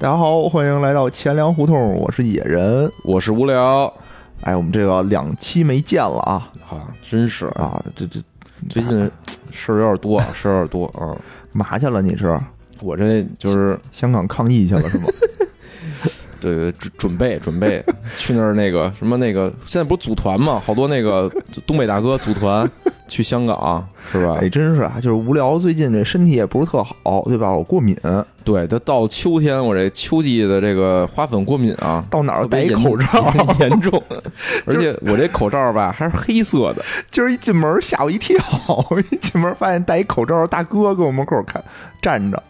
大家好，欢迎来到钱粮胡同，我是野人。我是无聊，哎，我们这个两期没见了啊哈，真是啊！这这 最近事儿有点多，事儿有点多啊。嘛去了？你是我这就是香港抗议去了是吗？对对准准备准备 去那儿那个什么那个，现在不是组团嘛？好多那个东北大哥组团 去香港是吧？哎，真是啊，就是无聊。最近这身体也不是特好，对吧？我过敏。对，它到秋天，我这秋季的这个花粉过敏啊，到哪儿戴一口罩 严重，而且我这口罩吧还是黑色的。今儿一进门吓我一跳，一进门发现戴一口罩大哥搁我门口看站着，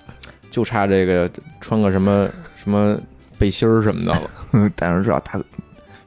就差这个穿个什么什么。背心儿什么的了，但是知道大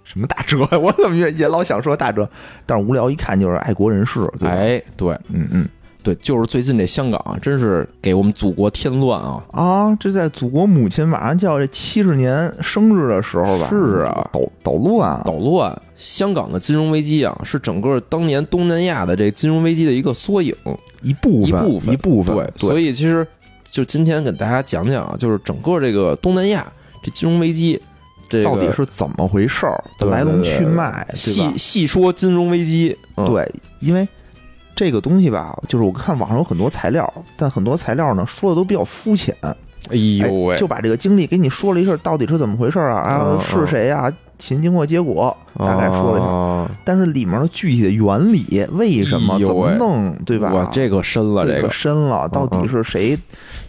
什么大哲，我怎么也也老想说大哲，但是无聊一看就是爱国人士，哎，对，嗯嗯，对，就是最近这香港真是给我们祖国添乱啊啊！这在祖国母亲马上就要这七十年生日的时候吧？是啊，捣捣乱，捣乱！香港的金融危机啊，是整个当年东南亚的这金融危机的一个缩影，一部分，一部分，一部分。对，所以其实就今天给大家讲讲啊，就是整个这个东南亚。这金融危机，这到底是怎么回事儿？来龙去脉，细细说金融危机。对，因为这个东西吧，就是我看网上有很多材料，但很多材料呢说的都比较肤浅。哎呦喂，就把这个经历给你说了一下，到底是怎么回事啊？啊，是谁呀？前经过结果大概说了一下，但是里面的具体的原理，为什么怎么弄，对吧？哇，这个深了，这个深了，到底是谁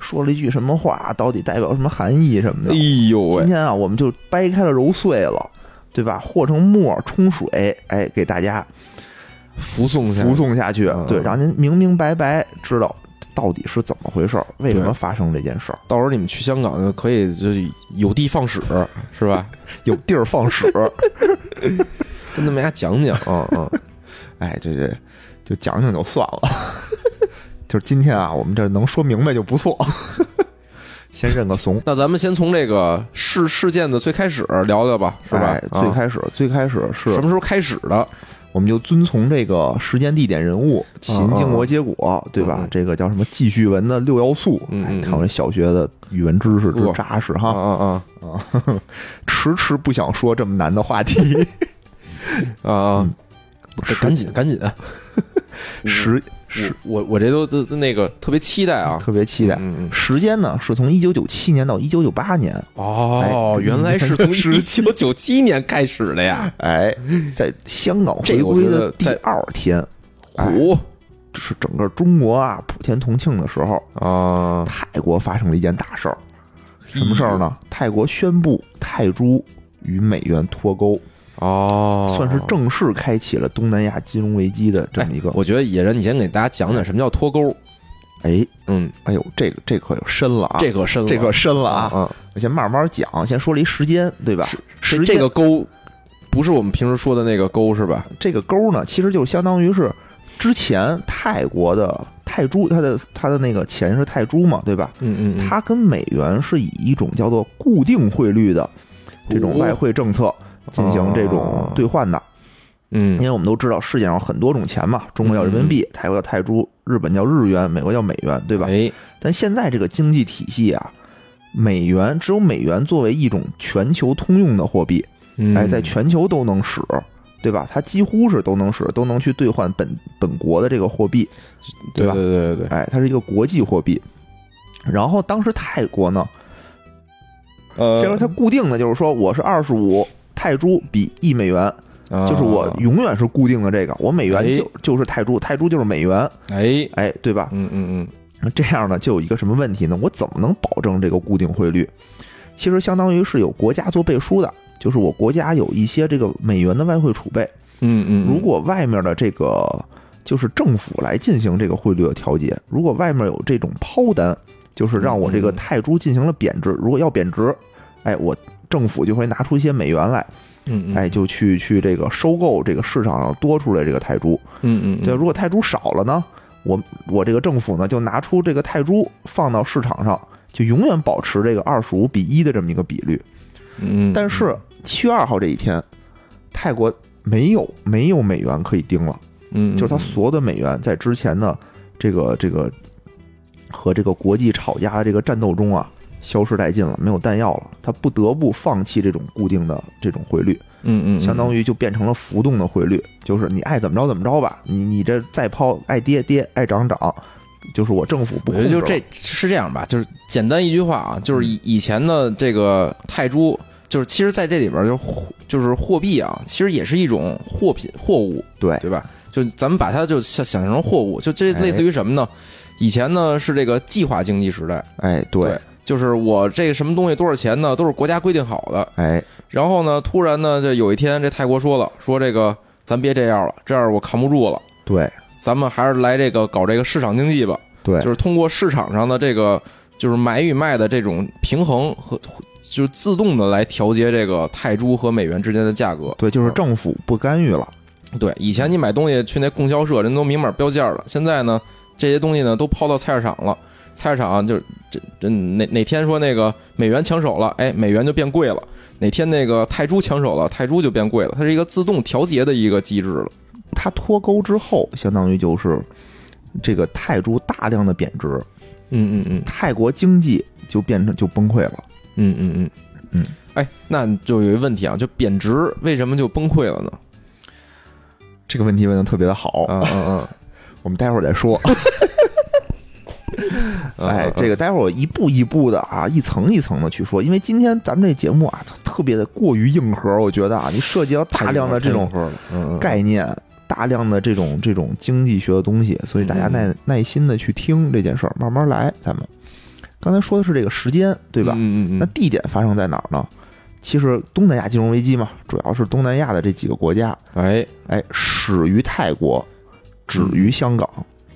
说了一句什么话？到底代表什么含义什么的？哎呦喂！今天啊，我们就掰开了揉碎了，对吧？和成沫冲水，哎，给大家服送服送下去，对，让您明明白白知道。到底是怎么回事儿？为什么发生这件事儿？到时候你们去香港就可以就有地放矢，是吧？有地儿放矢，跟他们家讲讲 嗯嗯！哎，这这就讲讲就算了。就是今天啊，我们这能说明白就不错。先认个怂。那咱们先从这个事事件的最开始聊聊吧，是吧？最开始，最开始是什么时候开始的？我们就遵从这个时间、地点、人物、起因、经过、结果，对吧？这个叫什么记叙文的六要素？看我这小学的语文知识之扎实哈！啊啊啊！迟迟不想说这么难的话题啊！赶紧赶紧！时。是我我这都都那个特别期待啊，特别期待。时间呢是从一九九七年到一九九八年哦，原来是从 一九九七年开始的呀！哎，在香港回归的第二天，虎，是整个中国啊普天同庆的时候啊，泰国发生了一件大事儿，什么事儿呢？泰国宣布泰铢与美元脱钩。哦，算是正式开启了东南亚金融危机的这么一个。我觉得野人，你先给大家讲讲什么叫脱钩。哎，嗯，哎呦，这个这可有深了啊，这可深，了，这可深了啊。嗯，我先慢慢讲，先说了一时间，对吧？是这个钩，不是我们平时说的那个钩，是吧？这个钩呢，其实就相当于是之前泰国的泰铢，它的它的那个钱是泰铢嘛，对吧？嗯嗯，它跟美元是以一种叫做固定汇率的这种外汇政策。进行这种兑换的，嗯，因为我们都知道世界上很多种钱嘛，中国叫人民币，泰国叫泰铢，日本叫日元，美国叫美元，对吧？哎，但现在这个经济体系啊，美元只有美元作为一种全球通用的货币，哎，在全球都能使，对吧？它几乎是都能使，都能去兑换本本国的这个货币，对吧？对对对，哎，它是一个国际货币。然后当时泰国呢，呃，先说它固定的就是说我是二十五。泰铢比一美元，就是我永远是固定的这个，我美元就就是泰铢，泰铢就是美元，哎哎，对吧？嗯嗯嗯，那这样呢，就有一个什么问题呢？我怎么能保证这个固定汇率？其实相当于是有国家做背书的，就是我国家有一些这个美元的外汇储备，嗯嗯，如果外面的这个就是政府来进行这个汇率的调节，如果外面有这种抛单，就是让我这个泰铢进行了贬值，如果要贬值，哎我。政府就会拿出一些美元来，嗯，哎，就去去这个收购这个市场上多出来这个泰铢，嗯嗯，对，如果泰铢少了呢，我我这个政府呢就拿出这个泰铢放到市场上，就永远保持这个二十五比一的这么一个比率，嗯，但是七月二号这一天，泰国没有没有美元可以盯了，嗯，就是他所有的美元在之前的这个这个和这个国际吵架的这个战斗中啊。消失殆尽了，没有弹药了，他不得不放弃这种固定的这种汇率，嗯嗯，相当于就变成了浮动的汇率，就是你爱怎么着怎么着吧，你你这再抛爱跌跌，爱涨涨，就是我政府不控制。就这是这样吧，就是简单一句话啊，就是以以前的这个泰铢，就是其实在这里边就就是货币啊，其实也是一种货品货物，对。对吧？就咱们把它就想想象成货物，就这类似于什么呢？以前呢是这个计划经济时代，哎，对，就是我这个什么东西多少钱呢？都是国家规定好的，哎，然后呢，突然呢，这有一天这泰国说了，说这个咱别这样了，这样我扛不住了，对，咱们还是来这个搞这个市场经济吧，对，就是通过市场上的这个就是买与卖的这种平衡和就是自动的来调节这个泰铢和美元之间的价格，对，就是政府不干预了，对，以前你买东西去那供销社，人都明码标价了，现在呢？这些东西呢都抛到菜市场了，菜市场就这这哪哪天说那个美元抢手了，哎，美元就变贵了；哪天那个泰铢抢手了，泰铢就变贵了。它是一个自动调节的一个机制了。它脱钩之后，相当于就是这个泰铢大量的贬值，嗯嗯嗯，泰国经济就变成就崩溃了。嗯嗯嗯嗯，哎，那就有一个问题啊，就贬值为什么就崩溃了呢？这个问题问的特别的好，嗯嗯嗯。我们待会儿再说。哎，这个待会儿我一步一步的啊，一层一层的去说，因为今天咱们这节目啊，特别的过于硬核，我觉得啊，你涉及到大量的这种概念，大量的这种这种经济学的东西，所以大家耐耐心的去听这件事儿，慢慢来。咱们刚才说的是这个时间，对吧？嗯嗯嗯。那地点发生在哪儿呢？其实东南亚金融危机嘛，主要是东南亚的这几个国家。哎哎，始于泰国。止于香港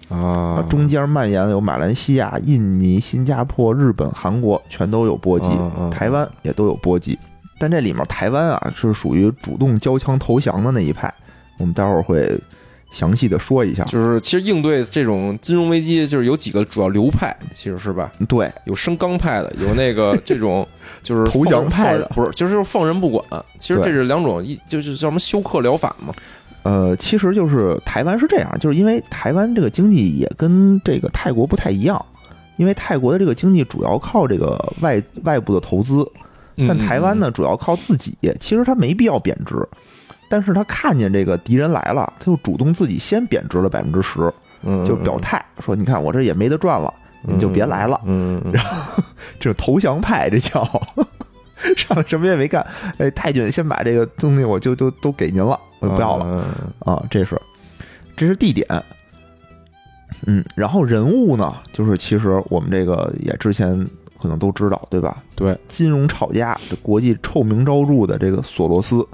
啊，中间蔓延有马来西亚、印尼、新加坡、日本、韩国，全都有波及，台湾也都有波及。但这里面台湾啊是属于主动交枪投降的那一派，我们待会儿会详细的说一下。就是其实应对这种金融危机，就是有几个主要流派，其实是吧？对，有升纲派的，有那个这种 就是投降派的，不是，就是放任不管。其实这是两种，一就是叫什么休克疗法嘛。呃，其实就是台湾是这样，就是因为台湾这个经济也跟这个泰国不太一样，因为泰国的这个经济主要靠这个外外部的投资，但台湾呢主要靠自己。其实他没必要贬值，但是他看见这个敌人来了，他就主动自己先贬值了百分之十，就表态说：“你看我这也没得赚了，你就别来了。”嗯，然后这是投降派，这叫。上来什么也没干，哎，太君先把这个东西我就就都给您了，我就不要了啊！这是，这是地点，嗯，然后人物呢，就是其实我们这个也之前可能都知道，对吧？对，金融炒家，这国际臭名昭著的这个索罗斯，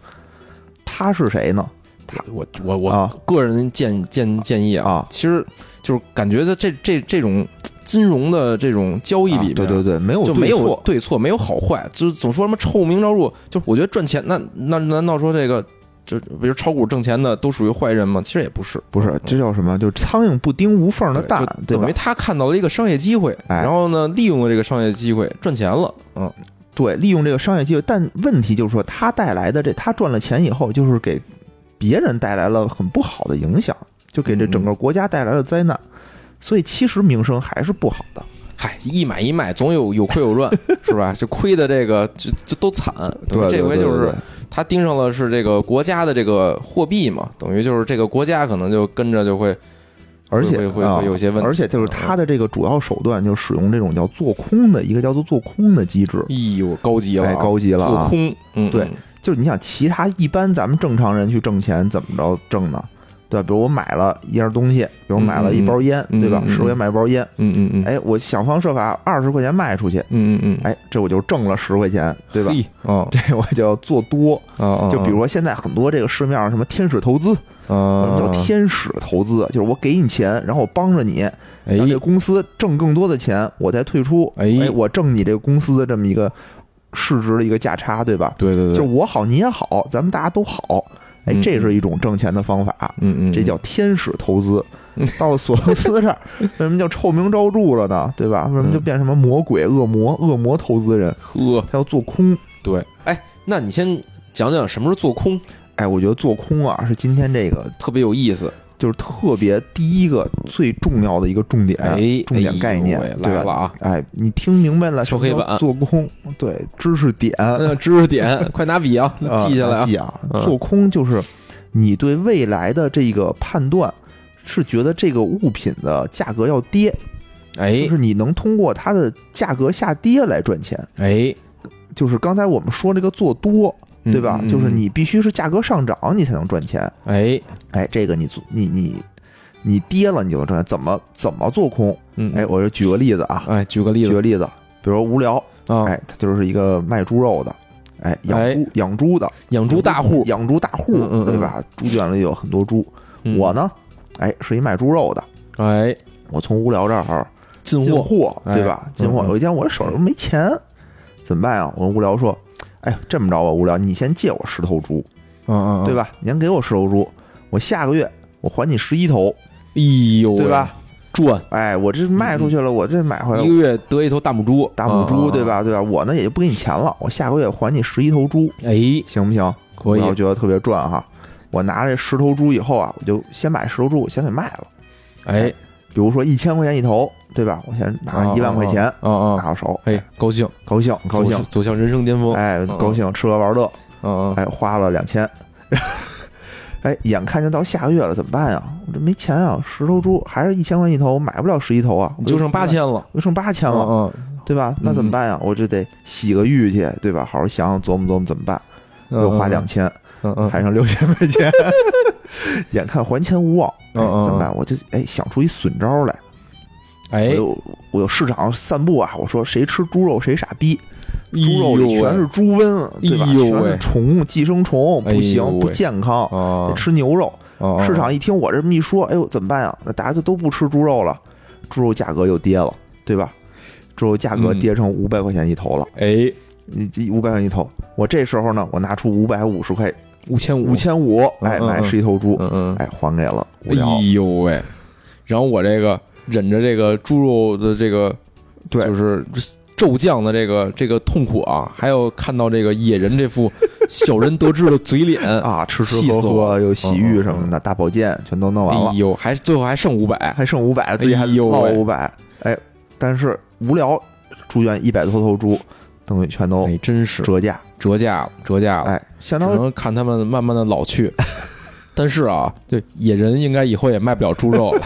他是谁呢？他，我我我个人建建建议啊，其实就是感觉在这这这种。金融的这种交易里面，对对对，没有就没有对错，没有好坏，就是总说什么臭名昭著。就我觉得赚钱，那那难道说这个就比如炒股挣钱的都属于坏人吗？其实也不是，不是，这叫什么？就是苍蝇不叮无缝的蛋，对等于他看到了一个商业机会，然后呢，利用了这个商业机会赚钱了。嗯，对，利用这个商业机会，但问题就是说，他带来的这他赚了钱以后，就是给别人带来了很不好的影响，就给这整个国家带来了灾难。所以其实名声还是不好的。嗨，一买一卖总有有亏有赚，是吧？就亏的这个就就都惨。对，这回就是他盯上了是这个国家的这个货币嘛，等于就是这个国家可能就跟着就会，而且会会有些问题。而且就是他的这个主要手段就使用这种叫做空的一个叫做做空的机制。哎呦，高级了，高级了！做空，嗯，对，就是你想其他一般咱们正常人去挣钱怎么着挣呢？对吧？比如我买了一样东西，比如买了一包烟，对吧？十块钱买一包烟，嗯嗯嗯，哎，我想方设法二十块钱卖出去，嗯嗯嗯，哎，这我就挣了十块钱，对吧？哦，这我就要做多，就比如说现在很多这个市面上什么天使投资，什么叫天使投资？就是我给你钱，然后我帮着你，让这公司挣更多的钱，我再退出，哎，我挣你这个公司的这么一个市值的一个价差，对吧？对对对，就我好你也好，咱们大家都好。哎，这是一种挣钱的方法，嗯嗯，这叫天使投资。到了索罗斯这儿，为什么叫臭名昭著了呢？对吧？为什么就变什么魔鬼、恶魔、恶魔投资人？呵，他要做空。对，哎，那你先讲讲什么是做空？哎，我觉得做空啊，是今天这个特别有意思。就是特别第一个最重要的一个重点，哎，重点概念对吧来了啊！哎，你听明白了？敲黑板做空，对，知识点，嗯，知识点，快拿笔啊，啊记下来啊！记啊！嗯做空就是你对未来的这个判断，是觉得这个物品的价格要跌，哎就是你能通过它的价格下跌来赚钱。哎，就是刚才我们说这个做多，对吧？嗯就是，你必须是价格上涨，你才能赚钱。哎，哎，这个你做你你你跌了，你就能赚钱。怎么怎么做空？嗯，哎，我就举个例子啊，哎，举个例子举个例子，比如说无聊，啊，哎，他就是一个卖猪肉的，哎，养哎猪养猪的，养猪大户，养猪大户嗯嗯，嗯对吧？猪圈里有很多猪。嗯我，呢，哎，是一卖猪肉的，哎，我从无聊这儿进进货，对吧？进货。有一天我手上没钱，怎么办啊？我跟无聊说，哎，这么着吧，无聊，你先借我十头猪，嗯嗯，对？吧？你先给我十头猪，我下个月我还你十一头，哎呦，对？吧？赚哎，我这卖出去了，我这买回来一个月得一头大母猪，大母猪，啊对？吧？对吧？我呢也就不给你钱了，我下个月还你十一头猪，哎，行不行？可以我，觉得特别赚哈。我拿这十头猪以后啊，我就先把十头猪我先给卖了，哎，比如说一千块钱一头，对吧？我先拿一万块钱啊啊，拿到手，哎，高兴，高兴高兴。走，向人生巅峰，哎，嗯高兴，吃喝玩乐，嗯嗯，哎，花了两千，哎，眼看就到下个月了，怎么办呀？我这没钱啊，十头猪还是一千块一头，买不了十一头啊，就剩八，千了，就剩八千了，嗯对吧？那怎么办呀？我这得洗个浴去，对吧？好好想想琢磨琢磨怎么办，嗯，又花两千，嗯嗯，还剩六千块钱，眼看还钱无望，哎嗯嗯怎么办？我就哎想出一损招来，我哎，有我有市场散步啊，我说谁吃猪肉谁傻逼，哎猪肉里全是猪瘟，对吧？全是虫、寄生虫，不行，不健康，吃牛肉。啊市场一听我这么一说，哎呦，怎么办呀？那大家就都不吃猪肉了，猪肉价格又跌了，对吧？猪肉价格嗯跌成五百块钱一头了，哎，你这五百块钱一头，我这时候呢，我拿出五百五十块，五千五，五，千五，哎，买嗯嗯嗯。十一头猪，嗯嗯，哎，还给了哎，呦喂，然后我这个忍着这个猪肉的这个，对。就是骤降的这个这个痛苦啊，还有看到这个野人这副小人得志的嘴脸，啊，吃吃喝喝又洗浴什么的，大保健全都弄完了。哎，呦，还最后还剩五百，还剩五百，自己还哎呦喂。落五百，哎，但是无聊，住院一百多头猪，等于全都哎，真是。折价，折价了，折价了，哎，相只当于能看他们慢慢的老去。但是啊，对。野人应该以后也卖不了猪肉了。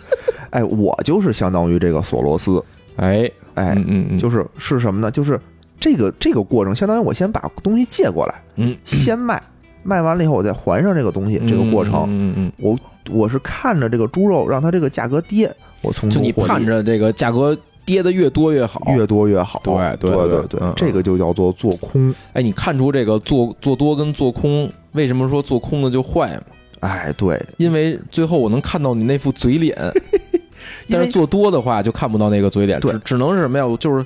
哎，我就是相当于这个索罗斯，哎，哎，嗯嗯嗯，就是是什么呢？就是这个这个过程，相当于我先把东西借过来，嗯，先卖，卖完了以后我再还上这个东西，这个过程，嗯嗯我我是看着这个猪肉让它这个价格跌，我从嗯，就你中获利。盼着这个价格跌的越多越好。越多越好，对对对对这个就叫做做空，哎，你看出这个做做多跟做空，为什么说做空的就坏吗？哎，对，因为最后我能看到你那副嘴脸，但是做多的话就看不到那个嘴脸，只只能是什么呀？就是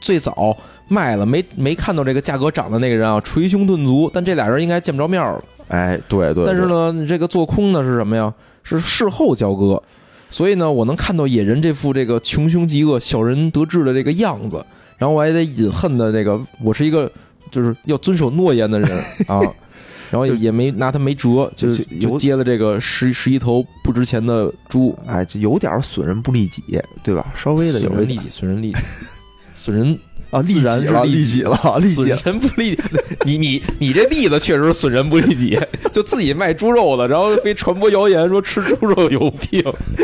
最早卖了没没看到这个价格涨的那个人啊，捶胸顿足，但这俩人应该见不着面了。哎，对对，对但是呢，你这个做空呢是什么呀？是事后交割，所以呢，我能看到野人这副这个穷凶极恶、小人得志的这个样子，然后我还得隐恨的这个，我是一个就是要遵守诺言的人啊，然后也没拿他没辙，就就就接了这个十十一头不值钱的猪，哎，就有点损人不利己，对吧？稍微的有点损人利己，损人利己，损人啊，利己了，是利己了，利己损。人不利己。你你你这例子确实损人不利己，就自己卖猪肉的，然后非传播谣言说吃猪肉有病，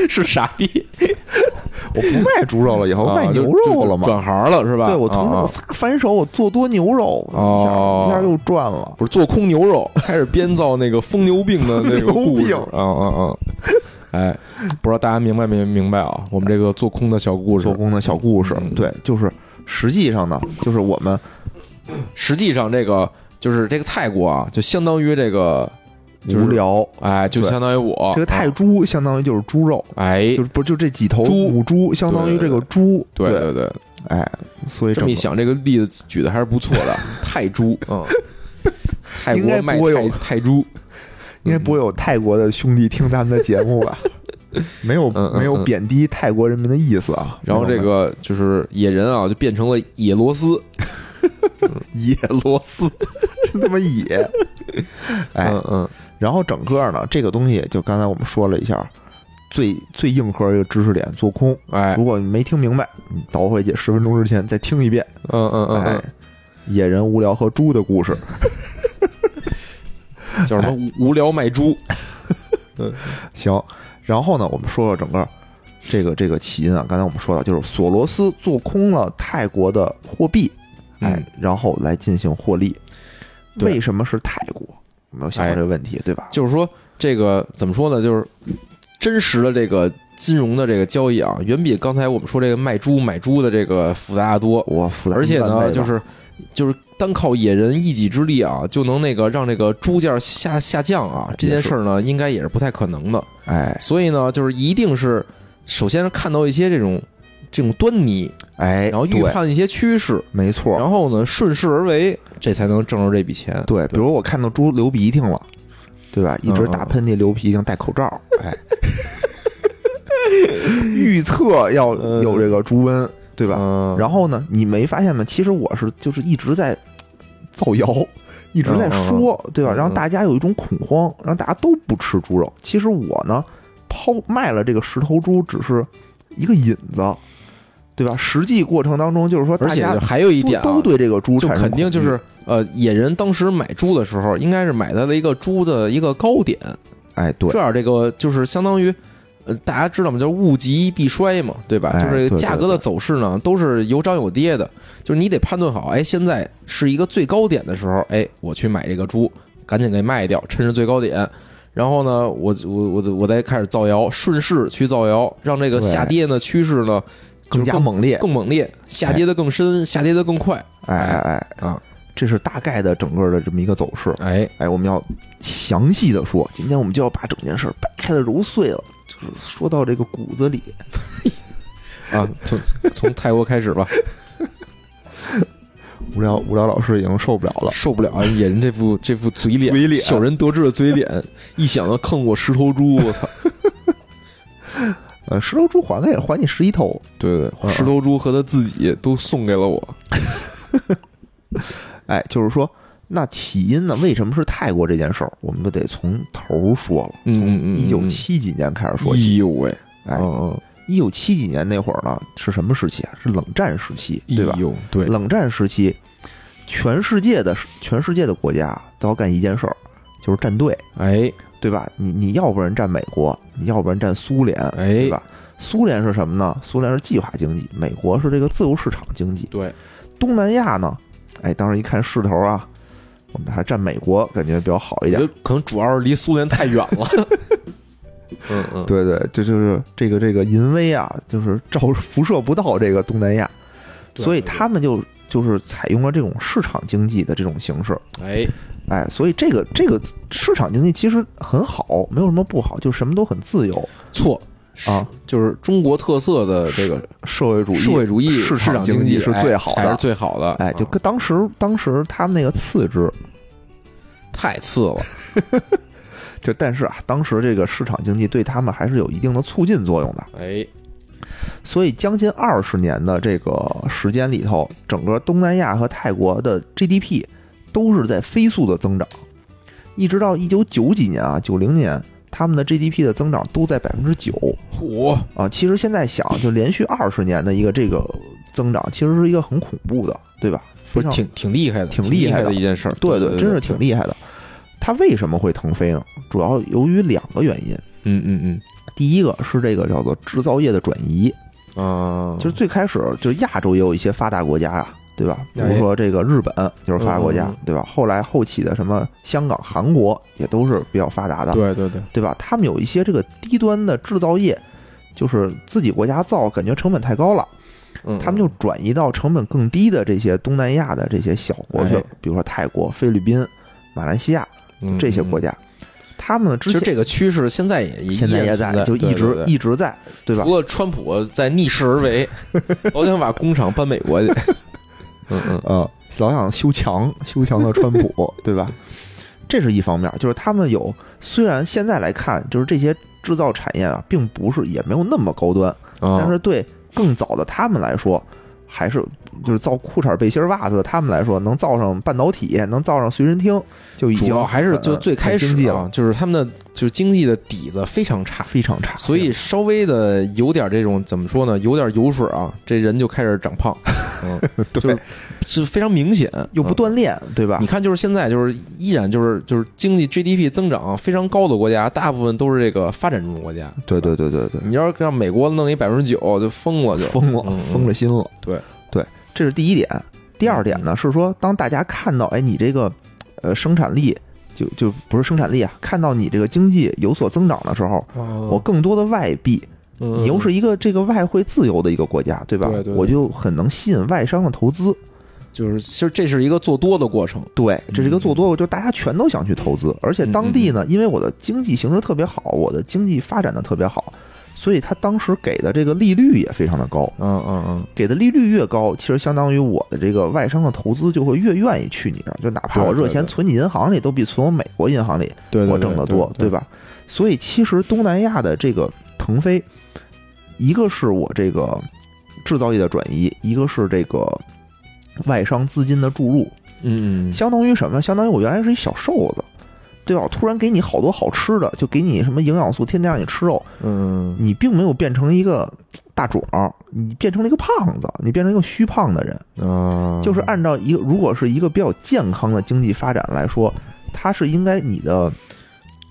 是傻逼。我不卖猪肉了，以后啊卖牛肉了嘛？转行了是吧？对，我从啊我反反手我做多牛肉，一哦下一下又赚了。不是做空牛肉，开始编造那个疯牛病的那个故事疯牛啊啊啊！哎，不知道大家明白没明白啊？我们这个做空的小故事做，空的小故事嗯，对，就是实际上呢，就是我们实际上这个就是这个泰国啊，就相当于这个，就是无聊。哎，就相当于我这个泰啊。猪相当于就是猪肉，哎。就，是不就这几头猪。母猪相当于这个猪，对，对对。对，哎，所以这么一想，这个例子举的还是不错的。泰铢，嗯，泰国卖不会有泰泰猪，应该不会有泰国的兄弟听咱们的节目吧？没有没有嗯贬低泰国人民的意思啊。然后这个就是野人啊，就变成了野罗斯，野螺丝，真他妈野！哎，嗯嗯，然后整个呢，这个东西就刚才我们说了一下，最最硬核一个知识点，做空。哎，如果你没听明白，你倒回去十分钟之前再听一遍。嗯嗯嗯哎嗯，，野人无聊和猪的故事。叫什么无无聊卖猪？嗯行，然后呢，我们说说整个这个这个起因啊。刚才我们说到，就是索罗斯做空了泰国的货币，哎嗯，然后来进行获利。对为什么是泰国？有没有想过哎这个问题？对吧？就是说这个怎么说呢？就是真实的这个金融的这个交易啊，远比刚才我们说这个卖猪买猪的这个复杂得多。我复杂，而且呢，就是就是单靠野人一己之力啊，就能那个让这个猪价下下降啊，这件事儿呢，应该也是不太可能的。哎。所以呢，就是一定是首先是看到一些这种这种端倪，哎，然后预判一些趋势，没错，然后呢顺势而为，这才能挣着这笔钱。对，比如我看到猪流鼻涕了，对吧？一直打喷嚏、流鼻涕，戴口罩，哎，预测要有这个猪瘟，对吧？嗯，然后呢，你没发现吗？其实我是就是一直在造谣，一直在说，对吧？让大家有一种恐慌，让大家都不吃猪肉。其实我呢，抛卖了这个十头猪，只是一个引子，对吧？实际过程当中，就是说而且大家还有一点啊，都都对这个猪就肯定就是呃，野人当时买猪的时候，应该是买在了一个猪的一个高点，哎，对这样这个就是相当于。呃，大家知道吗？就是物极必衰嘛，对吧？哎就是价格的走势呢，都是有涨有跌的。就是你得判断好，哎，现在是一个最高点的时候，哎，我去买这个猪，赶紧给卖掉，趁着最高点。然后呢，我我我我再开始造谣，顺势去造谣，让这个下跌呢趋势呢更加猛烈，更猛烈，下跌的更深，下跌的更快。哎哎哎啊，这是大概的整个的这么一个走势。哎，哎，我们要详细的说，今天我们就要把整件事掰开了揉碎了，就是说到这个骨子里。啊，从从泰国开始吧，无聊无聊老师已经受不了了，受不了啊！野人这副这副嘴脸，嘴脸小人得志的嘴脸，一想到坑我十头猪，我操！呃，十头猪还他也还你十一头。对对，对十头猪和他自己都送给了我。哎，就是说，那起因呢？为什么是泰国这件事儿？我们就得从头说了，嗯嗯嗯，一九七几年开始说哎起。呦喂，哎，嗯一九七几年那会儿呢，是什么时期啊？是冷战时期，嗯，对吧对，冷战时期，全世界的全世界的国家都要干一件事儿，就是站队，哎对吧？你你要不然站美国，你要不然站苏联，哎对吧？苏联是什么呢？苏联是计划经济，美国是这个自由市场经济。对，东南亚呢？哎，当时一看势头啊，我们还占美国，感觉比较好一点可能主要是离苏联太远了。嗯嗯，对对，这就是这个这个淫威啊，就是照辐射不到这个东南亚，所以他们就就是采用了这种市场经济的这种形式。哎，哎，所以这个这个市场经济其实很好，没有什么不好，就什么都很自由。错啊，就是中国特色的这个社会主义，社会主义市市场经经济是哎最好的最好的。哎，就啊跟当时当时他们那个次之，太次了。就但是啊，当时这个市场经济对他们还是有一定的促进作用的。哎，所以将近二十年的这个时间里头，整个东南亚和泰国的 GDP 都是在飞速的增长，一直到一九九几年啊，九零年，他们的 GDP 的增长都在百分之九嚯，啊。其实现在想，就连续二十年的一个这个增长，其实是一个很恐怖的，对吧？不是挺挺厉害的，挺厉害的的一件事儿。对对对，真是挺厉害的。它为什么会腾飞呢？主要由于两个原因。嗯嗯嗯第一个是这个叫做制造业的转移，啊，就是最开始就是亚洲也有一些发达国家呀，对吧？比哎如说这个日本就是发达国家对吧？后来后起的什么香港、韩国也都是比较发达的，对对对，对吧？他们有一些这个低端的制造业，就是自己国家造，感觉成本太高了，嗯，他们就转移到成本更低的这些东南亚的这些小国去了哎，比如说泰国、菲律宾、马来西亚。这些国家。他们呢，之前其实这个趋势现在也现在也在，就一直一直在，对吧？除了川普在逆势而为，我想把工厂搬美国去。嗯嗯，呃，老想修墙，修墙的川普，对吧？这是一方面，就是他们有，虽然现在来看，就是这些制造产业啊，并不是也没有那么高端，但但是对更早的他们来说，还是就是造裤衩、背心、袜子，他们来说能造上半导体，能造上随身听，就已经主要还是就最开始啊就是他们的就是经济的底子非常差，非常差。所以稍微的有点这种怎么说呢，有点油水啊，这人就开始长胖，嗯，就是是非常明显，又不嗯锻炼，对吧你？看，就是现在，就是依然就是就是经济 GDP 增长非常高的国家，大部分都是这个发展中国家。对对对对对，你要是让美国弄一百分之九，就疯了就，疯了嗯，疯了心了。对对，这是第一点。第二点呢是说，当大家看到，哎，你这个呃生产力就就不是生产力啊，看到你这个经济有所增长的时候，哦我更多的外币，嗯你又是一个这个外汇自由的一个国家，对吧？对对对我就很能吸引外商的投资。就是其实这是一个做多的过程，对，这是一个做多，就大家全都想去投资，而且当地呢，因为我的经济形势特别好，我的经济发展的特别好，所以他当时给的这个利率也非常的高。嗯嗯嗯，给的利率越高，其实相当于我的这个外商的投资就会越愿意去你这儿，就哪怕我热钱存你银行里，都比存我美国银行里我挣得多，对吧？所以其实东南亚的这个腾飞，一个是我这个制造业的转移，一个是这个外商资金的注入，嗯嗯相当于什么？相当于我原来是一小瘦子，对吧？我突然给你好多好吃的，就给你什么营养素，天天让你吃肉，嗯你并没有变成一个 大壮，你变成了一个胖子，你变成一个虚胖的人。嗯啊，就是按照一个如果是一个比较健康的经济发展来说，它是应该你的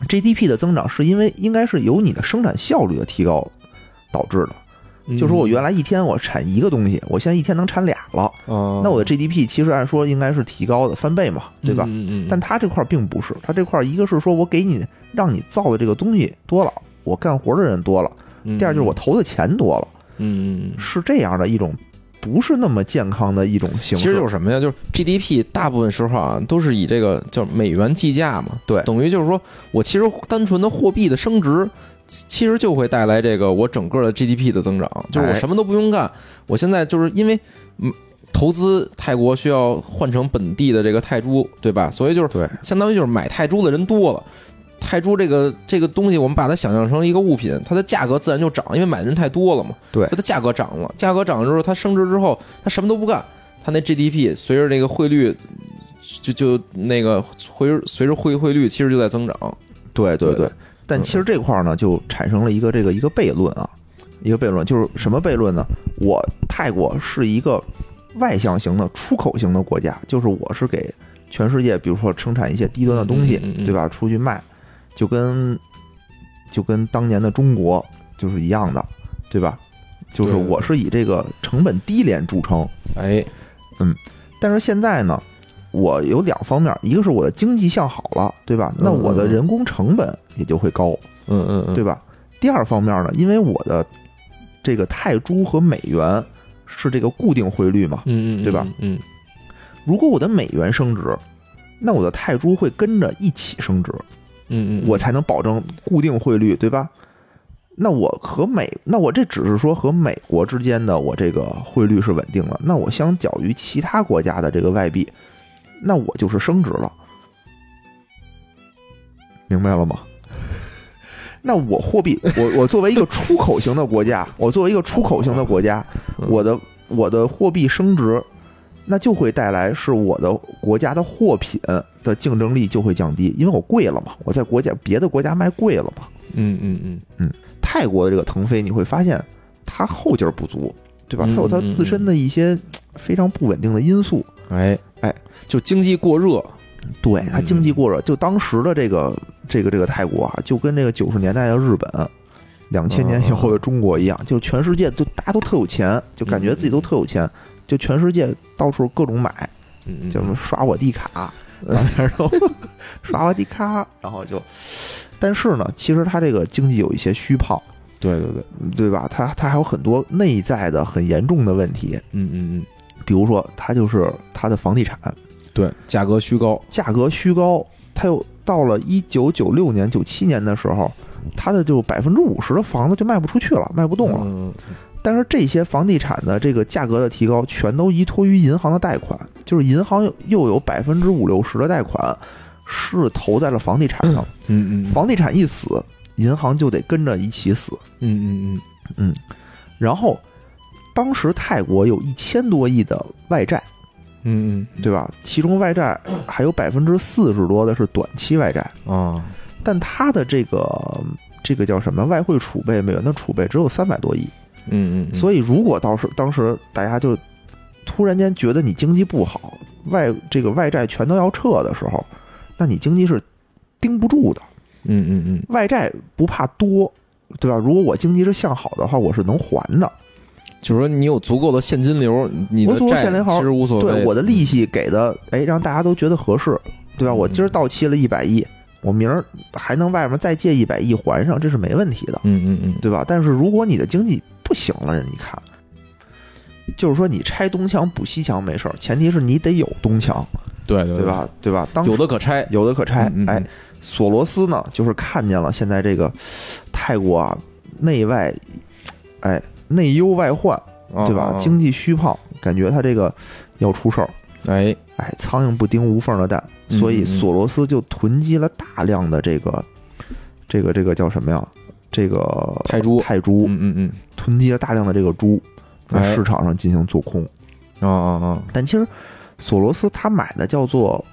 GDP 的增长是因为应该是由你的生产效率的提高导致的。嗯就说我原来一天我产一个东西，我现在一天能产俩了，啊，那我的 GDP 其实按说应该是提高的翻倍嘛，对吧？嗯嗯，但它这块儿并不是，它这块儿一个是说我给你让你造的这个东西多了，我干活的人多了；嗯第二就是我投的钱多了，嗯嗯嗯。是这样的一种不是那么健康的一种形式。其实就是什么呀？就是 GDP 大部分时候啊，都是以这个叫美元计价嘛。对等于就是说我其实单纯的货币的升值，其其实就会带来这个我整个的 GDP 的增长。就是我哎什么都不用干，我现在就是因为嗯投资泰国需要换成本地的这个泰铢，对吧？所以就是对相当于就是买泰铢的人多了。泰铢这个这个东西，我们把它想象成一个物品，它的价格自然就涨，因为买的人太多了嘛。对它的价格涨了，价格涨了之后，它升值之后，它什么都不干，它那 GDP 随着那个汇率，就就那个随着随着汇汇率，其实就在增长。对对对但其实这块儿呢，就产生了一个这个一个悖论啊，一个悖论就是什么悖论呢？我泰国是一个外向型的出口型的国家，就是我是给全世界，比如说生产一些低端的东西对吧？出去卖，就跟就跟当年的中国就是一样的，对吧？就是我是以这个成本低廉著称，哎，嗯但是现在呢，我有两方面，一个是我的经济向好了，对吧？那我的人工成本也就会高，嗯嗯嗯，对吧？第二方面呢，因为我的这个泰铢和美元是这个固定汇率嘛，嗯嗯，对吧？嗯，如果我的美元升值，那我的泰铢会跟着一起升值，嗯嗯，我才能保证固定汇率，对吧？那我和美，那我这只是说和美国之间的我这个汇率是稳定了，那我相较于其他国家的这个外币，那我就是升值了，明白了吗？那我货币，我我作为一个出口型的国家，我作为一个出口型的国家，嗯我的我的货币升值，那就会带来是我的国家的货品的竞争力就会降低，因为我贵了嘛，我在国家别的国家卖贵了嘛。嗯嗯嗯嗯，泰国的这个腾飞，你会发现它后劲儿不足，对吧？它有它自身的一些非常不稳定的因素。哎哎，就经济过热，对它经济过热，就当时的这个这个这个泰国啊，就跟这个九十年代的日本、两千年以后的中国一样，就全世界都大家都特有钱，就感觉自己都特有钱，就全世界到处各种买，嗯嗯，叫什么刷我地卡，然后刷我地卡，然后就，但是呢，其实它这个经济有一些虚胖，对对对，对吧？它它还有很多内在的很严重的问题，嗯嗯嗯，比如说它就是它的房地产。对，价格虚高，价格虚高，它又到了一九九六年、九七年的时候，它的就百分之五十的房子就卖不出去了，卖不动了。嗯但是这些房地产的这个价格的提高，全都依托于银行的贷款，就是银行又有百分之五六十的贷款是投在了房地产上，嗯嗯，房地产一死，银行就得跟着一起死。嗯嗯。嗯嗯。然后当时泰国有一千多亿的外债，嗯对吧？其中外债还有百分之四十多的是短期外债，嗯啊，但它的这个这个叫什么外汇储备，美元的储备只有三百多亿。嗯嗯，所以如果到时当时大家就突然间觉得你经济不好，外这个外债全都要撤的时候，那你经济是盯不住的。嗯嗯嗯，外债不怕多，对吧？如果我经济是向好的话，我是能还的。就是说你有足够的现金流，你的债其实无所谓。对我的利息给的，哎，让大家都觉得合适，对吧？嗯我今儿到期了一百亿，我明儿还能外面再借一百亿还上，这是没问题的，嗯嗯嗯，对吧？但是如果你的经济不行了，人一看，就是说你拆东墙补西墙没事儿，前提是你得有东墙，对对对？吧？对吧？当有的可拆，有的可拆嗯嗯，嗯哎，索罗斯呢，就是看见了现在这个泰国啊，内外，哎，内忧外患，啊对吧？啊。经济虚胖，感觉他这个要出事儿。哎，哎，苍蝇不叮无缝的蛋，所以索罗斯就囤积了大量的这个，这个这个叫什么呀？这个泰铢。泰铢。嗯嗯嗯。囤积了大量的这个猪，在哎。市场上进行做空。嗯，啊啊啊，但其实索罗斯他买的叫做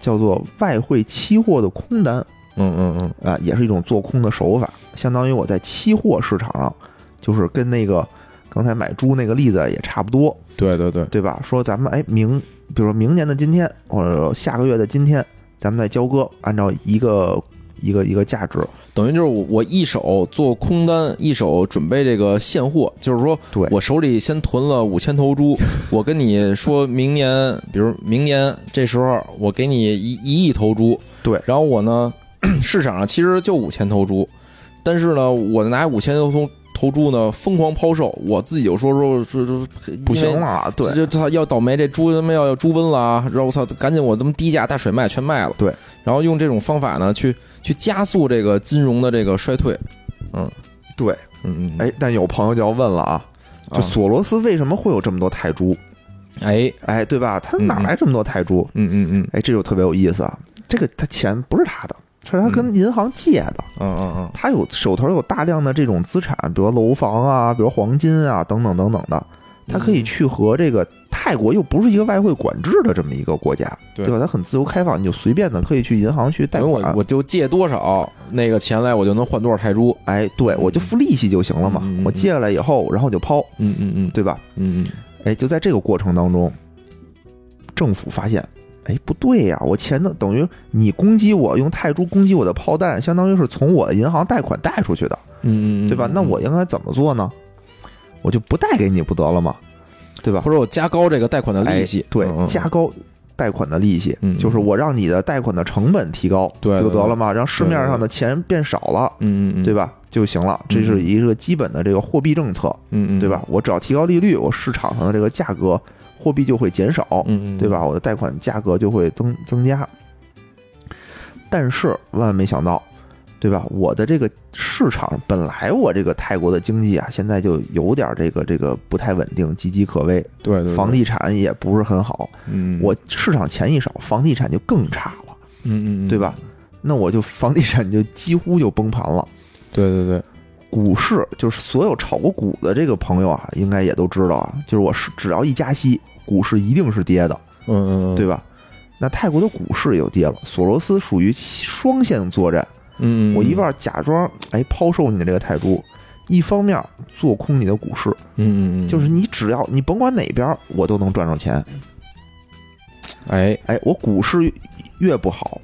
叫做外汇期货的空单嗯嗯嗯，啊、也是一种做空的手法，相当于我在期货市场上，就是跟那个刚才买猪那个例子也差不多，对对对，对吧？说咱们哎明，比如说明年的今天，或者下个月的今天，咱们再交割，按照一个一个一个价值，等于就是我我一手做空单，一手准备这个现货，就是说对。我手里先囤了五千头猪，我跟你说明年，比如明年这时候我给你一一亿头猪，对。然后我呢 市场上其实就五千头猪，但是呢我拿五千头头猪呢疯狂抛售，我自己就说说说说不行，了，对这这要倒霉，这猪他妈要要猪瘟了啊！然后我操，赶紧我他妈低价大甩卖全卖了。对，然后用这种方法呢，去去加速这个金融的这个衰退。嗯对，嗯嗯，哎，但有朋友就要问了啊，就啊索罗斯为什么会有这么多泰铢？哎，哎，对吧？他嗯哪来这么多泰铢？嗯嗯嗯哎，这就特别有意思啊！这个他钱不是他的，是他跟银行借的。嗯嗯嗯，他有手头有大量的这种资产，比如楼房啊，比如黄金啊，等等等等的，他可以去和这个泰国又不是一个外汇管制的这么一个国家，对对吧？它很自由开放，你就随便的可以去银行去贷我。我就借多少那个钱来，我就能换多少泰铢。哎，对我就付利息就行了嘛我借下来以后，然后我就抛，嗯嗯嗯对吧？嗯嗯，哎，就在这个过程当中，政府发现，哎，不对呀，我钱的等于你攻击我，用泰铢攻击我的炮弹，相当于是从我银行贷款贷出去的，嗯嗯，对吧？那我应该怎么做呢？我就不贷给你不得了吗？对吧？或者我加高这个贷款的利息哎，对加高贷款的利息，嗯就是我让你的贷款的成本提高，对对就得了嘛，让市面上的钱变少了，嗯嗯嗯，吧？对吧？就行了。这是一个基本的这个货币政策，嗯嗯，对吧？？我只要提高利率，我市场上的这个价格货币就会减少，嗯嗯，对吧？我的贷款价格就会增增加。但是万万没想到，对吧？我的这个市场本来我这个泰国的经济啊，现在就有点这个这个不太稳定，岌岌可危，对对，对房，地产也不是很好。嗯，我市场钱一少，房地产就更差了，嗯嗯嗯，对吧？那我就房地产就几乎就崩盘了。对对对，股市就是所有炒过股的这个朋友啊，应该也都知道啊，就是我是只要一加息，股市一定是跌的，嗯嗯嗯，对吧？那泰国的股市也就跌了，索罗斯属于双线作战，嗯，嗯我一，半假装哎抛售你的这个泰铢，一方面做空你的股市，嗯嗯嗯，就是你只要你甭管哪边，我都能赚着钱。哎，哎，我股市越不好，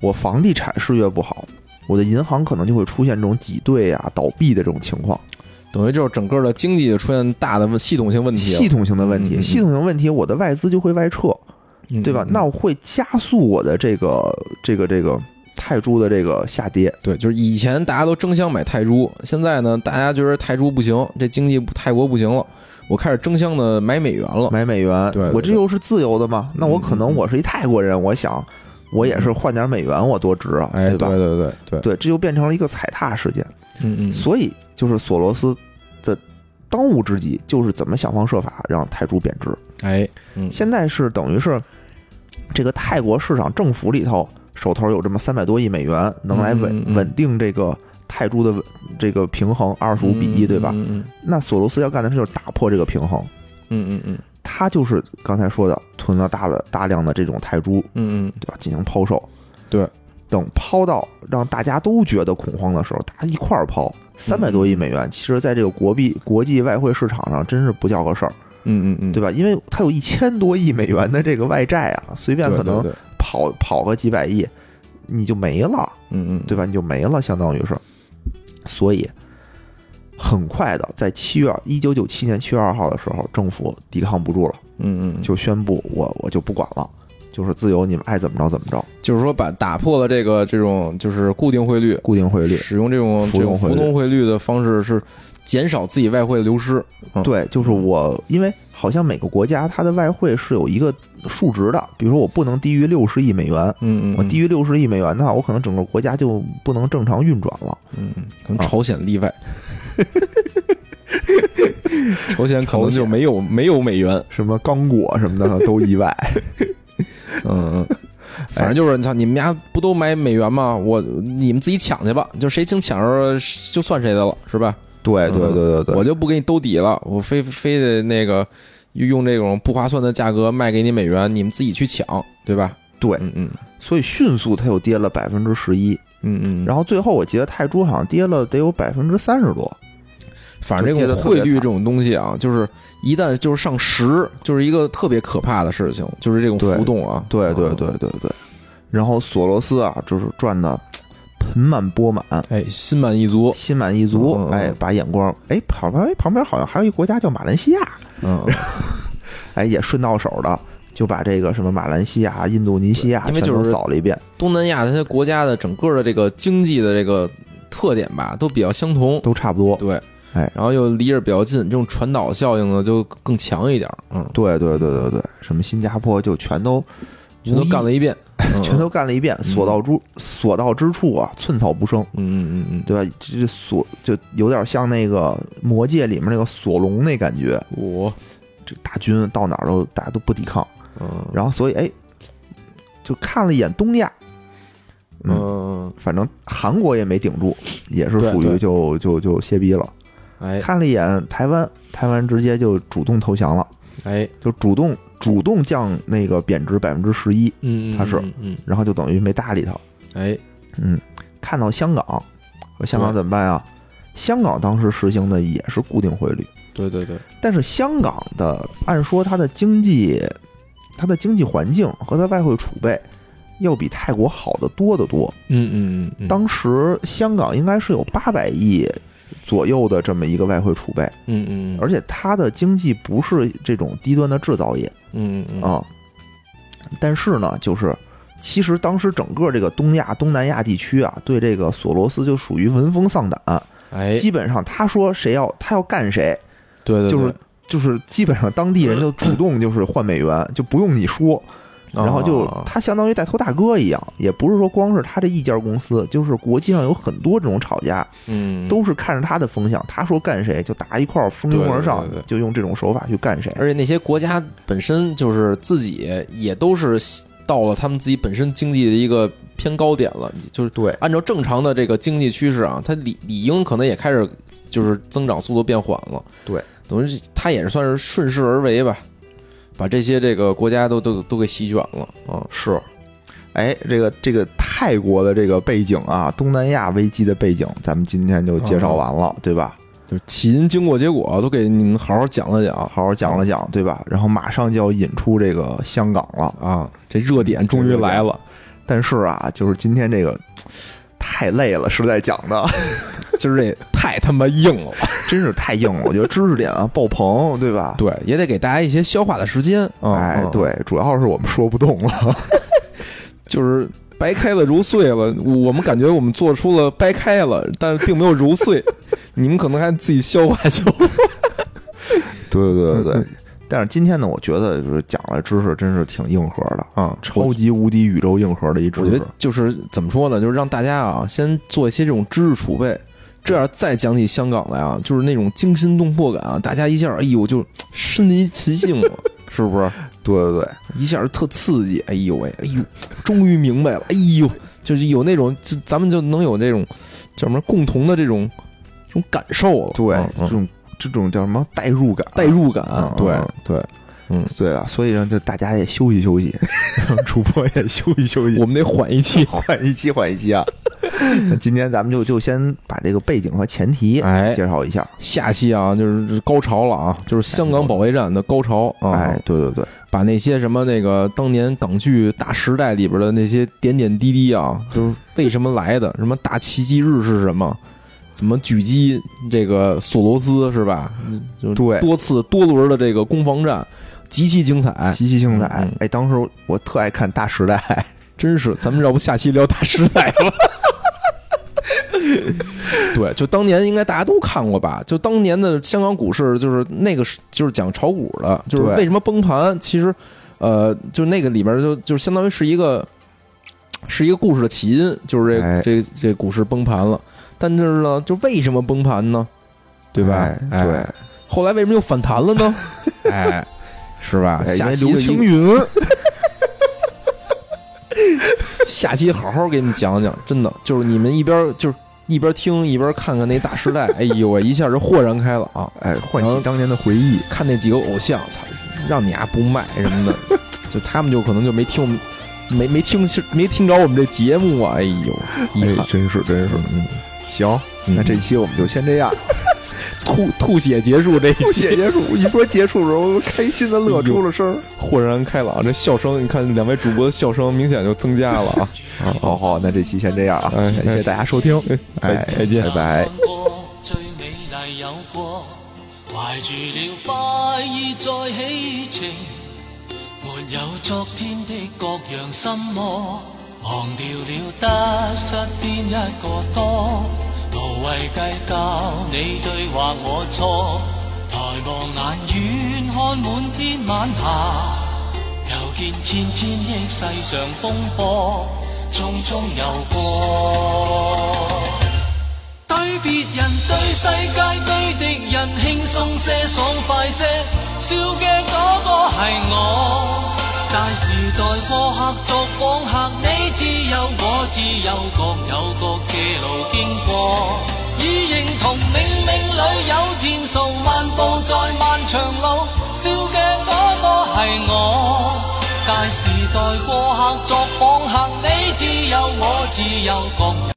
我房地产是越不好，我的银行可能就会出现这种挤兑啊、倒闭的这种情况，等于就是整个的经济就出现大的问系统性问题，系统性的问题，嗯嗯嗯系统性问题，我的外资就会外撤，嗯对吧？嗯那我会加速我的这个这个这个泰铢的这个下跌。对，就是以前大家都争相买泰铢，现在呢，大家觉得泰铢不行，这经济泰国不行了，我开始争相的买美元了。买美元，对对我这又是自由的嘛？那我可能我是一泰国人，我想我也是换点美元，我多值啊，哎，对吧？对对对，对，这就变成了一个踩踏事件。嗯嗯，所以就是索罗斯的当务之急就是怎么想方设法让泰铢贬值。哎，嗯，现在是等于是这个泰国市场政府里头手头有这么三百多亿美元，能来稳嗯嗯嗯稳定这个泰泰铢的这个平衡二十五比一，对吧？嗯那索罗斯要干的事就是打破这个平衡，嗯嗯嗯他就是刚才说的囤了大的大量的这种泰铢，嗯嗯对吧？进行抛售。对，等抛到让大家都觉得恐慌的时候，大家一块儿抛，三百多亿美元，其实在这个国币国际外汇市场上真是不叫个事儿，嗯嗯嗯，对吧？因为它有一千多亿美元的这个外债啊，随便可能对，跑跑个几百亿，你就没了，嗯嗯，对吧？你就没了，相当于是。所以，很快的，在七月一九九七年七月二号的时候，政府抵抗不住了，嗯嗯，就宣布我我就不管了，就是自由，你们爱怎么着怎么着，就是说把打破了这个这种就是固定汇率，固定汇率。使用这种这种浮动汇率的方式是减少自己外汇的流失。嗯对，就是我，因为好像每个国家它的外汇是有一个数值的，比如说我不能低于六十亿美元，嗯嗯，我低于六十亿美元的话，我可能整个国家就不能正常运转了。嗯，可能朝鲜例外。朝鲜可能就没有没有美元，什么刚果什么的都意外。嗯嗯，反正就是你操，你们家不都买美元吗？我你们自己抢去吧，就谁先抢着就算谁的了，是吧？对对对对对，我就不给你兜底了，我非非得那个用这种不划算的价格卖给你美元，你们自己去抢，对吧？对，嗯嗯所以迅速它又跌了百分之十一，嗯嗯，然后最后我记得泰铢好像跌了得有百分之三十多。反正这种汇率这种东西啊，就是一旦就是上十，就是一个特别可怕的事情，就是这种浮动啊。对对对对对，然后索罗斯啊，就是赚的盆满钵满，哎，心满意足。心满意足哎，把眼光哎旁边哎旁边好像还有一个国家叫马来西亚，嗯，哎也顺到手的。就把这个什么马来西亚、印度尼西亚因为就是扫了一遍，东南亚这些国家的整个的这个经济的这个特点吧，都比较相同。都差不多。对，哎。然后又离着比较近，这种传导效应呢就更强一点。嗯，对对对对对，什么新加坡就全都 全都干了一遍，嗯。全都干了一遍，所到之所到之处啊，寸草不生，嗯嗯嗯嗯。对吧？这所就有点像那个魔戒里面那个索隆那感觉，嗯，我这大军到哪儿都大家都不抵抗，嗯。然后所以哎，就看了一眼东亚，嗯，嗯，反正韩国也没顶住，也是属于就就就歇逼了。哎。看了一眼台湾，台湾直接就主动投降了，哎，就主动主动降那个贬值百分之十一，嗯，他是。嗯嗯，然后就等于没搭理他。哎，嗯，看到香港，说香港怎么办啊？香港当时实行的也是固定汇率，对对对，但是香港的按说它的经济、它的经济环境和它外汇储备要比泰国好的多得多。嗯嗯嗯嗯，当时香港应该是有八百亿左右的这么一个外汇储备，嗯嗯，而且它的经济不是这种低端的制造业。嗯嗯啊、但是呢，就是其实当时整个这个东亚、东南亚地区啊，对这个索罗斯就属于闻风丧胆，哎，基本上他说谁要他要干谁，对对，就是就是基本上当地人就主动就是换美元，就不用你说，对然后就啊他相当于带头大哥一样，也不是说光是他这一家公司，就是国际上有很多这种炒家，嗯，都是看着他的风向，他说干谁就大家一块儿蜂拥而上就用这种手法去干谁。而且那些国家本身就是自己也都是到了他们自己本身经济的一个偏高点了，就是对按照正常的这个经济趋势啊，它理理应可能也开始就是增长速度变缓了。对，等于是它也是算是顺势而为吧，把这些这个国家都都都给席卷了啊。是，哎，这个这个泰国的这个背景啊，东南亚危机的背景，咱们今天就介绍完了，对吧？就是起因、经过、结果都给你们好好讲了讲。好好讲了讲，对吧？然后马上就要引出这个香港了，啊，这热点终于来了，但是啊，就是今天这个太累了，实在讲的今儿这太他妈硬了，真是太硬了，我觉得知识点啊爆棚，对吧？对，也得给大家一些消化的时间哎对，主要是我们说不动了，就是掰开了揉碎了，我们感觉我们做出了掰开了，但是并没有揉碎，你们可能还自己消化消化。对对对对对。但是今天呢，我觉得就是讲的知识真是挺硬核的，啊，超级无敌宇宙硬核的一知识我觉得。就是怎么说呢，就是让大家啊先做一些这种知识储备，这样再讲起香港来啊，就是那种惊心动魄感啊，大家一下哎呦就身临其境了，是不是？对对对，一下特刺激，哎呦喂，哎呦，终于明白了，哎呦，就是有那种，就咱们就能有那种叫什么共同的这种这种感受了。对，嗯这种这种叫什么代入感？代入感嗯，对嗯对，嗯，对啊，所以让这大家也休息休息，让主播也休息休息，我们得缓一期。缓一期缓一期啊。今天咱们就就先把这个背景和前提哎介绍一下。下期啊，就是高潮了啊，就是香港保卫战的高潮啊。哎，对对对，把那些什么那个当年港剧《大时代》里边的那些点点滴滴啊，就是为什么来的？什么大奇迹日是什么？怎么狙击这个索罗斯是吧？就对多次多轮的这个攻防战，极其精彩，极其精彩。哎，当时我特爱看《大时代》，真是。咱们要不下期聊《大时代》吧？对，就当年应该大家都看过吧？就当年的香港股市，就是那个是就是讲炒股的，就是为什么崩盘？其实，呃，就那个里边就就相当于是一个是一个故事的起因，就是这、哎这这股市崩盘了。但是呢，就为什么崩盘呢？对吧？哎对，后来为什么又反弹了呢？哎，是吧？下期就一云，下期好好给你们讲讲，真的就是你们一边就是一边听一边看看那大时代，哎呦喂，一下就豁然开朗。哎，唤起当年的回忆。看那几个偶像，操，让你丫不卖什么的，就他们就可能就没听我们，没没听没听着我们这节目啊，哎呦，遗哎，，真是真是。嗯，行，嗯那这期我们就先这样。吐吐血结束这一不期，结束，一说结束的时候，开心的乐出了声。豁然开朗，这笑声，你看两位主播的笑声明显就增加了啊！好好，那这期先这样啊，哎感谢大家收听，再哎再见拜拜。最美麗有過，懷住了快意再起程，没有昨天的各样心魔，忘掉了得失邊一个多，無謂計較你對或我錯，抬望眼遠看滿天晚霞。又見千千億世上風波，匆匆遊過。對別人、對世界、對敵人輕鬆些、爽快些，笑嘅嗰個係我。大時代過客作訪客，你自由我自由，各有各這路經過。已認同冥冥裏有天數，漫步在漫長路，笑嘅嗰個係我。大時代過客作訪客，你自由我自由，各有。